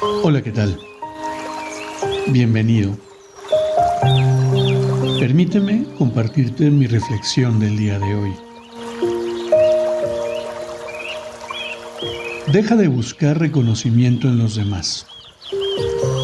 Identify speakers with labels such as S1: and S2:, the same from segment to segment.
S1: Hola, ¿qué tal? Bienvenido. Permíteme compartirte mi reflexión del día de hoy. Deja de buscar reconocimiento en los demás.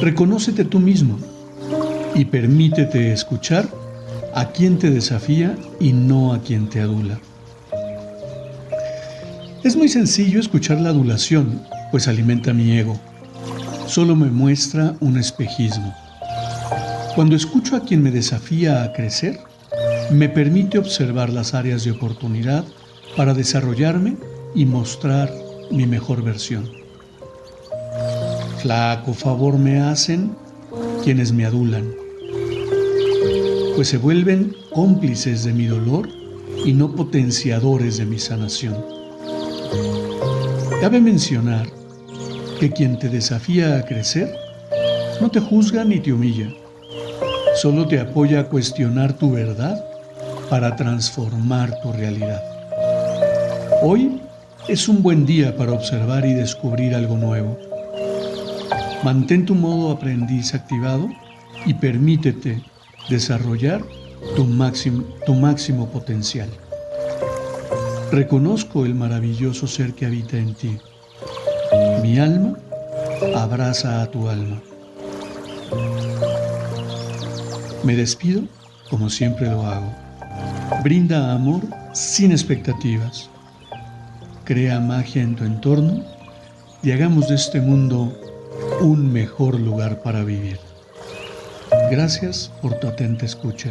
S1: Reconócete tú mismo y permítete escuchar a quien te desafía y no a quien te adula. Es muy sencillo escuchar la adulación, pues alimenta mi ego solo me muestra un espejismo. Cuando escucho a quien me desafía a crecer, me permite observar las áreas de oportunidad para desarrollarme y mostrar mi mejor versión. Flaco favor me hacen quienes me adulan, pues se vuelven cómplices de mi dolor y no potenciadores de mi sanación. Cabe mencionar que quien te desafía a crecer no te juzga ni te humilla, solo te apoya a cuestionar tu verdad para transformar tu realidad. Hoy es un buen día para observar y descubrir algo nuevo. Mantén tu modo aprendiz activado y permítete desarrollar tu máximo, tu máximo potencial. Reconozco el maravilloso ser que habita en ti mi alma abraza a tu alma. Me despido como siempre lo hago. Brinda amor sin expectativas. Crea magia en tu entorno y hagamos de este mundo un mejor lugar para vivir. Gracias por tu atenta escucha.